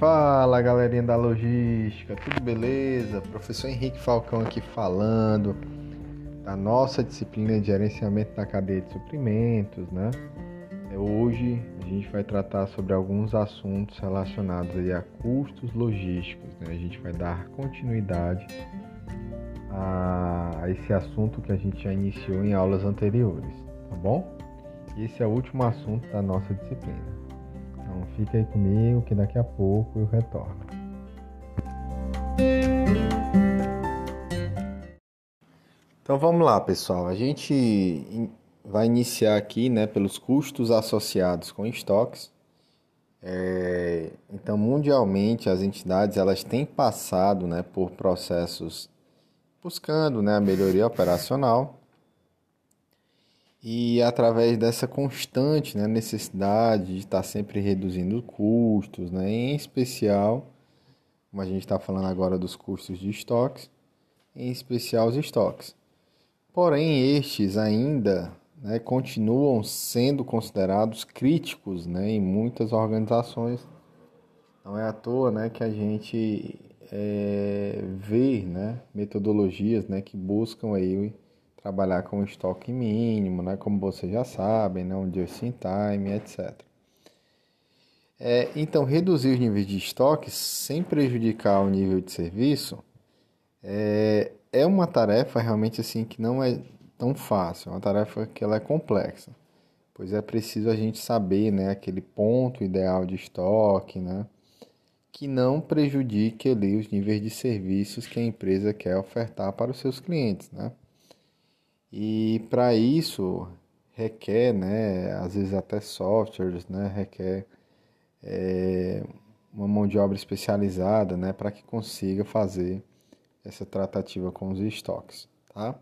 Fala galerinha da logística, tudo beleza? Professor Henrique Falcão aqui falando da nossa disciplina de gerenciamento da cadeia de suprimentos, né? É, hoje a gente vai tratar sobre alguns assuntos relacionados aí a custos logísticos, né? A gente vai dar continuidade a esse assunto que a gente já iniciou em aulas anteriores, tá bom? Esse é o último assunto da nossa disciplina. Fica aí comigo que daqui a pouco eu retorno. Então vamos lá, pessoal. A gente vai iniciar aqui, né, pelos custos associados com estoques. É, então, mundialmente, as entidades elas têm passado, né, por processos buscando, né, a melhoria operacional e através dessa constante né, necessidade de estar sempre reduzindo custos, né, em especial, como a gente está falando agora dos custos de estoques, em especial os estoques. Porém, estes ainda né, continuam sendo considerados críticos né, em muitas organizações. Não é à toa né, que a gente é, vê né, metodologias né, que buscam aí trabalhar com estoque mínimo, né, como vocês já sabem, né, um just in time, etc. É, então, reduzir os níveis de estoque sem prejudicar o nível de serviço é, é uma tarefa realmente assim que não é tão fácil, é uma tarefa que ela é complexa, pois é preciso a gente saber né, aquele ponto ideal de estoque, né, que não prejudique ali os níveis de serviços que a empresa quer ofertar para os seus clientes, né? E para isso requer, né, às vezes até softwares, né, requer é, uma mão de obra especializada, né, para que consiga fazer essa tratativa com os estoques, tá?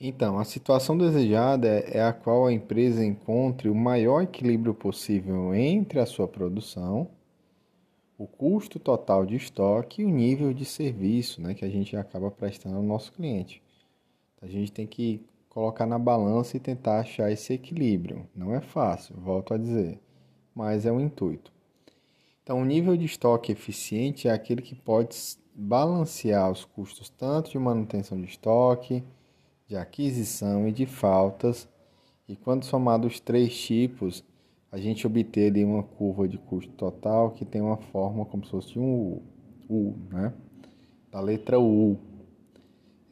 Então, a situação desejada é a qual a empresa encontre o maior equilíbrio possível entre a sua produção, o custo total de estoque e o nível de serviço né, que a gente acaba prestando ao nosso cliente. A gente tem que colocar na balança e tentar achar esse equilíbrio. Não é fácil, volto a dizer, mas é o intuito. Então, o nível de estoque eficiente é aquele que pode balancear os custos tanto de manutenção de estoque, de aquisição e de faltas. E quando somados os três tipos, a gente obter ali uma curva de custo total que tem uma forma como se fosse um U, U né? Da letra U.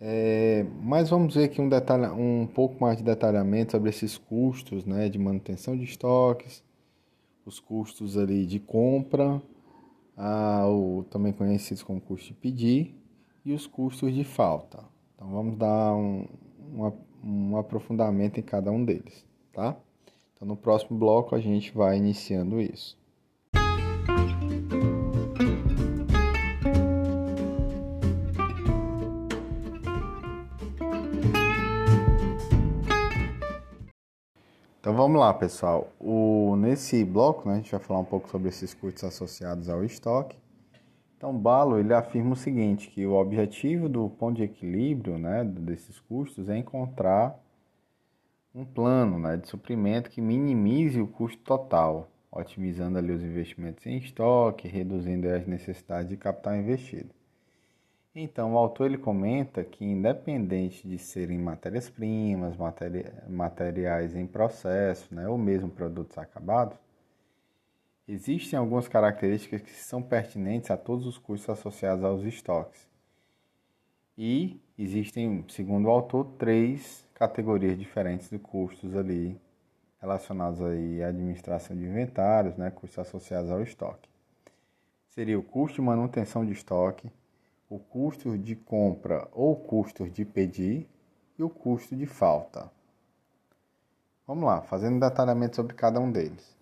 É, mas vamos ver aqui um, detalhe, um pouco mais de detalhamento sobre esses custos né, de manutenção de estoques, os custos ali de compra, ah, o, também conhecidos como custo de pedir, e os custos de falta. Então vamos dar um, um, um aprofundamento em cada um deles, tá? Então no próximo bloco a gente vai iniciando isso. Então vamos lá, pessoal. O, nesse bloco, né, a gente vai falar um pouco sobre esses custos associados ao estoque. Então, Balo ele afirma o seguinte, que o objetivo do ponto de equilíbrio né, desses custos é encontrar um plano né, de suprimento que minimize o custo total, otimizando ali os investimentos em estoque, reduzindo as necessidades de capital investido. Então, o autor ele comenta que, independente de serem matérias-primas, materi materiais em processo, né, ou mesmo produtos acabados, existem algumas características que são pertinentes a todos os custos associados aos estoques. E existem, segundo o autor, três categorias diferentes de custos ali relacionados aí à administração de inventários, né, custos associados ao estoque. Seria o custo de manutenção de estoque, o custo de compra ou custo de pedir e o custo de falta. Vamos lá, fazendo detalhamento sobre cada um deles.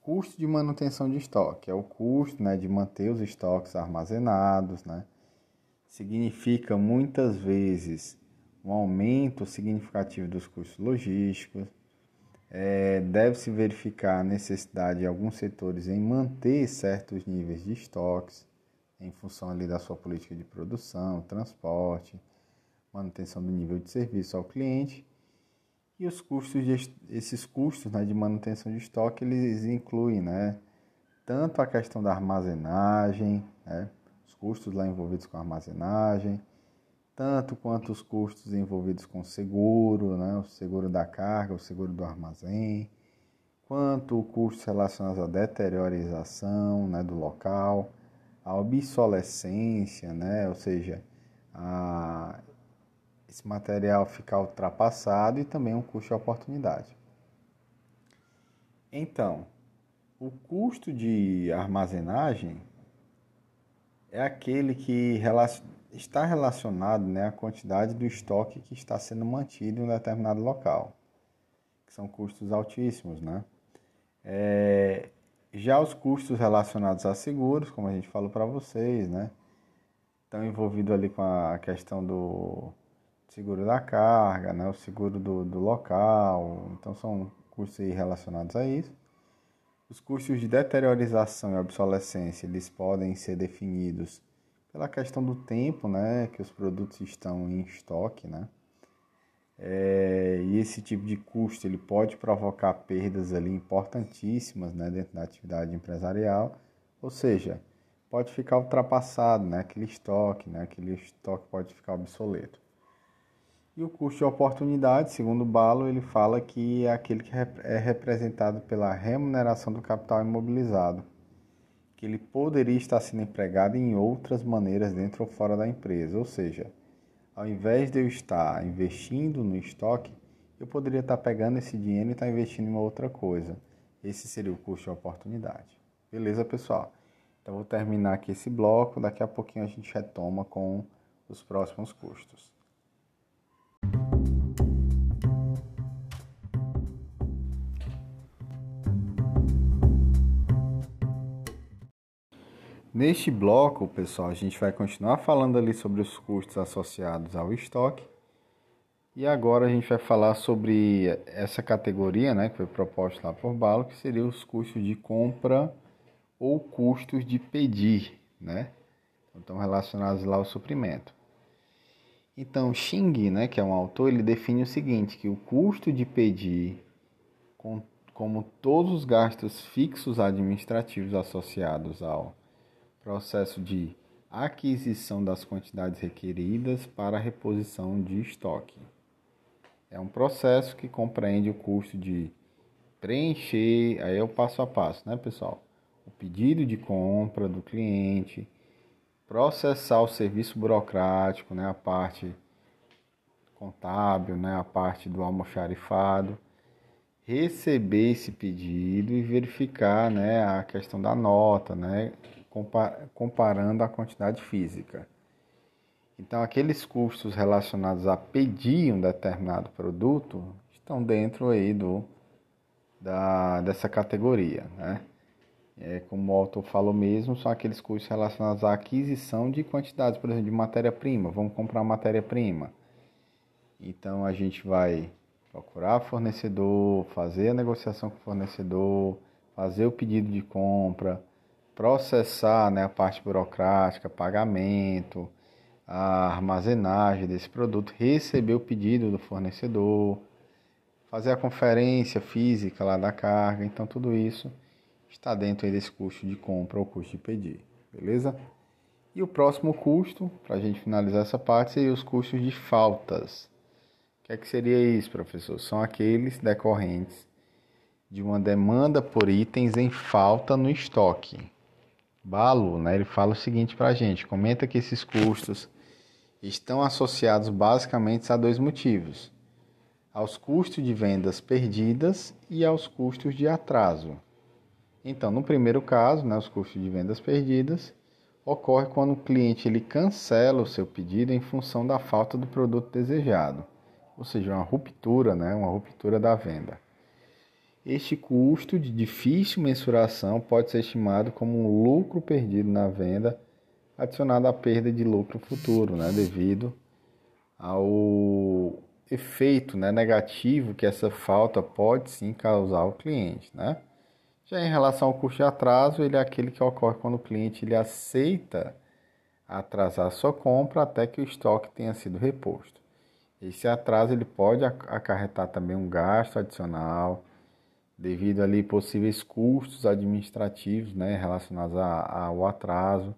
Custo de manutenção de estoque é o custo né, de manter os estoques armazenados. Né? Significa muitas vezes um aumento significativo dos custos logísticos. É, Deve-se verificar a necessidade de alguns setores em manter certos níveis de estoques em função ali da sua política de produção, transporte, manutenção do nível de serviço ao cliente. E os custos de, esses custos né, de manutenção de estoque, eles incluem né, tanto a questão da armazenagem, né? os custos lá envolvidos com armazenagem, tanto quanto os custos envolvidos com seguro, né? o seguro da carga, o seguro do armazém, quanto custos relacionados à deteriorização né, do local, a obsolescência, né? ou seja, a, esse material ficar ultrapassado e também um custo de oportunidade. Então, o custo de armazenagem é aquele que está relacionado né, à quantidade do estoque que está sendo mantido em um determinado local, que são custos altíssimos, né? É, já os custos relacionados a seguros, como a gente falou para vocês, né? Estão envolvidos ali com a questão do seguro da carga, né? O seguro do, do local. Então são custos relacionados a isso. Os custos de deteriorização e obsolescência, eles podem ser definidos pela questão do tempo, né? Que os produtos estão em estoque, né? É, e esse tipo de custo ele pode provocar perdas ali importantíssimas né, dentro da atividade empresarial, ou seja, pode ficar ultrapassado, né, aquele estoque, né, aquele estoque pode ficar obsoleto. E o custo de oportunidade, segundo Balo, ele fala que é aquele que é representado pela remuneração do capital imobilizado, que ele poderia estar sendo empregado em outras maneiras dentro ou fora da empresa, ou seja, ao invés de eu estar investindo no estoque, eu poderia estar pegando esse dinheiro e estar investindo em uma outra coisa. Esse seria o custo de oportunidade. Beleza, pessoal? Então, vou terminar aqui esse bloco. Daqui a pouquinho a gente retoma com os próximos custos. Neste bloco, pessoal, a gente vai continuar falando ali sobre os custos associados ao estoque. E agora a gente vai falar sobre essa categoria, né, que foi proposta lá por Balo, que seria os custos de compra ou custos de pedir, né? Então relacionados lá ao suprimento. Então, Xing, né, que é um autor, ele define o seguinte, que o custo de pedir, com, como todos os gastos fixos administrativos associados ao processo de aquisição das quantidades requeridas para reposição de estoque. É um processo que compreende o custo de preencher, aí é o passo a passo, né, pessoal? O pedido de compra do cliente, processar o serviço burocrático, né, a parte contábil, né, a parte do almoxarifado, receber esse pedido e verificar, né, a questão da nota, né, comparando a quantidade física. Então, aqueles custos relacionados a pedir um determinado produto estão dentro aí do, da, dessa categoria. Né? É, como o autor falou mesmo, são aqueles custos relacionados à aquisição de quantidades, por exemplo, de matéria-prima. Vamos comprar matéria-prima. Então, a gente vai procurar fornecedor, fazer a negociação com o fornecedor, fazer o pedido de compra, processar né, a parte burocrática, pagamento, a armazenagem desse produto, receber o pedido do fornecedor, fazer a conferência física lá da carga. Então, tudo isso está dentro desse custo de compra ou custo de pedir, beleza? E o próximo custo, para a gente finalizar essa parte, seria os custos de faltas. O que é que seria isso, professor? São aqueles decorrentes de uma demanda por itens em falta no estoque. Balo, né, ele fala o seguinte para a gente: comenta que esses custos estão associados basicamente a dois motivos: aos custos de vendas perdidas e aos custos de atraso. Então, no primeiro caso, né, os custos de vendas perdidas ocorre quando o cliente ele cancela o seu pedido em função da falta do produto desejado, ou seja, uma ruptura, né, uma ruptura da venda. Este custo de difícil mensuração pode ser estimado como um lucro perdido na venda, adicionado à perda de lucro futuro, né, devido ao efeito né, negativo que essa falta pode sim causar ao cliente. Né? Já em relação ao custo de atraso, ele é aquele que ocorre quando o cliente ele aceita atrasar sua compra até que o estoque tenha sido reposto. Esse atraso ele pode acarretar também um gasto adicional, devido ali possíveis custos administrativos, né, relacionados ao atraso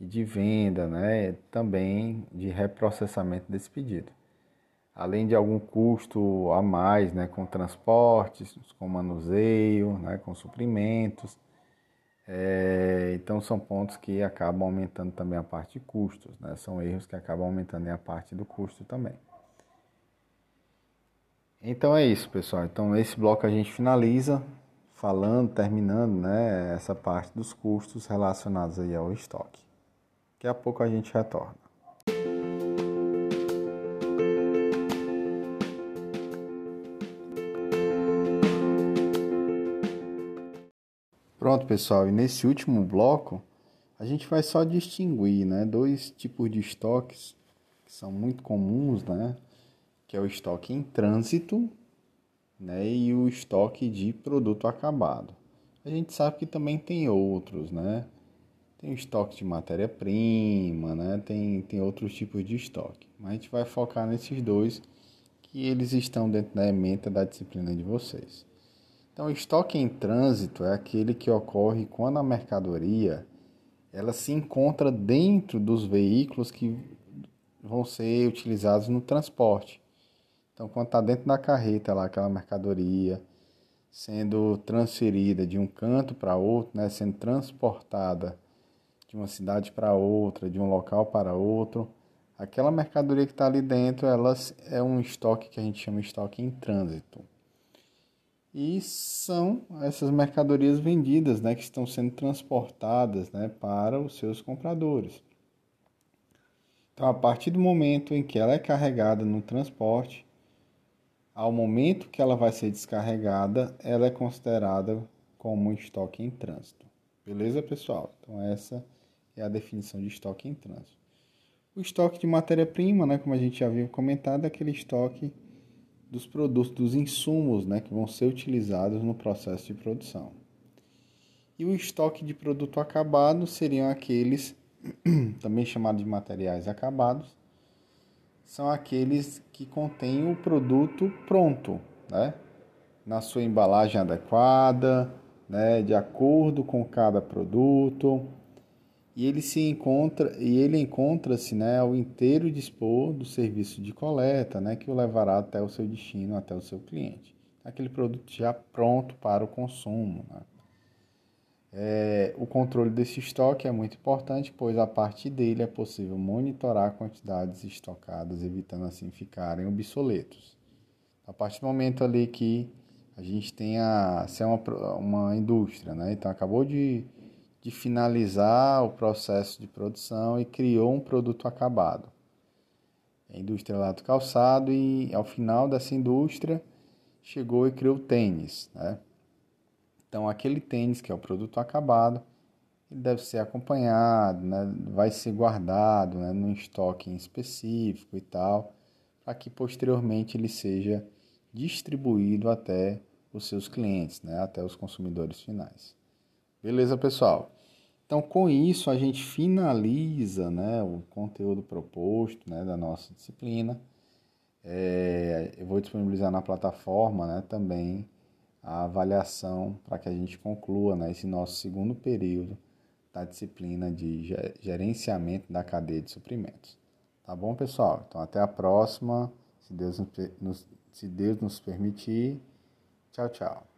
e de venda, né, também de reprocessamento desse pedido. Além de algum custo a mais, né, com transportes, com manuseio, né, com suprimentos. É, então são pontos que acabam aumentando também a parte de custos, né, são erros que acabam aumentando a parte do custo também. Então é isso, pessoal. Então esse bloco a gente finaliza falando, terminando, né, essa parte dos custos relacionados aí ao estoque. Daqui a pouco a gente retorna. Pronto, pessoal, e nesse último bloco a gente vai só distinguir, né, dois tipos de estoques que são muito comuns, né, que é o estoque em trânsito né, e o estoque de produto acabado. A gente sabe que também tem outros, né? Tem estoque de matéria-prima, né? Tem, tem outros tipos de estoque. Mas a gente vai focar nesses dois que eles estão dentro da ementa da disciplina de vocês. Então, estoque em trânsito é aquele que ocorre quando a mercadoria ela se encontra dentro dos veículos que vão ser utilizados no transporte. Então, quando está dentro da carreta lá, aquela mercadoria sendo transferida de um canto para outro, né, sendo transportada de uma cidade para outra, de um local para outro, aquela mercadoria que está ali dentro, ela é um estoque que a gente chama de estoque em trânsito. E são essas mercadorias vendidas, né, que estão sendo transportadas, né, para os seus compradores. Então, a partir do momento em que ela é carregada no transporte, ao momento que ela vai ser descarregada, ela é considerada como um estoque em trânsito. Beleza, pessoal? Então, essa é a definição de estoque em trânsito. O estoque de matéria-prima, né, como a gente já havia comentado, é aquele estoque dos produtos, dos insumos né, que vão ser utilizados no processo de produção. E o estoque de produto acabado seriam aqueles, também chamados de materiais acabados, são aqueles que contêm o produto pronto, né? na sua embalagem adequada, né? de acordo com cada produto. E ele se encontra e ele encontra-se né, ao inteiro dispor do serviço de coleta, né, que o levará até o seu destino, até o seu cliente. Aquele produto já pronto para o consumo. Né? É, o controle desse estoque é muito importante, pois a partir dele é possível monitorar quantidades estocadas, evitando assim ficarem obsoletos. A partir do momento ali que a gente tem a, se é uma, uma indústria, né? então acabou de, de finalizar o processo de produção e criou um produto acabado. A indústria lá do calçado e ao final dessa indústria chegou e criou tênis, né? Então, aquele tênis que é o produto acabado, ele deve ser acompanhado, né? vai ser guardado né? num estoque específico e tal, para que posteriormente ele seja distribuído até os seus clientes, né? até os consumidores finais. Beleza, pessoal? Então, com isso, a gente finaliza né, o conteúdo proposto né, da nossa disciplina. É, eu vou disponibilizar na plataforma né, também a avaliação para que a gente conclua né, esse nosso segundo período da disciplina de gerenciamento da cadeia de suprimentos. Tá bom, pessoal? Então, até a próxima, se Deus nos, se Deus nos permitir. Tchau, tchau.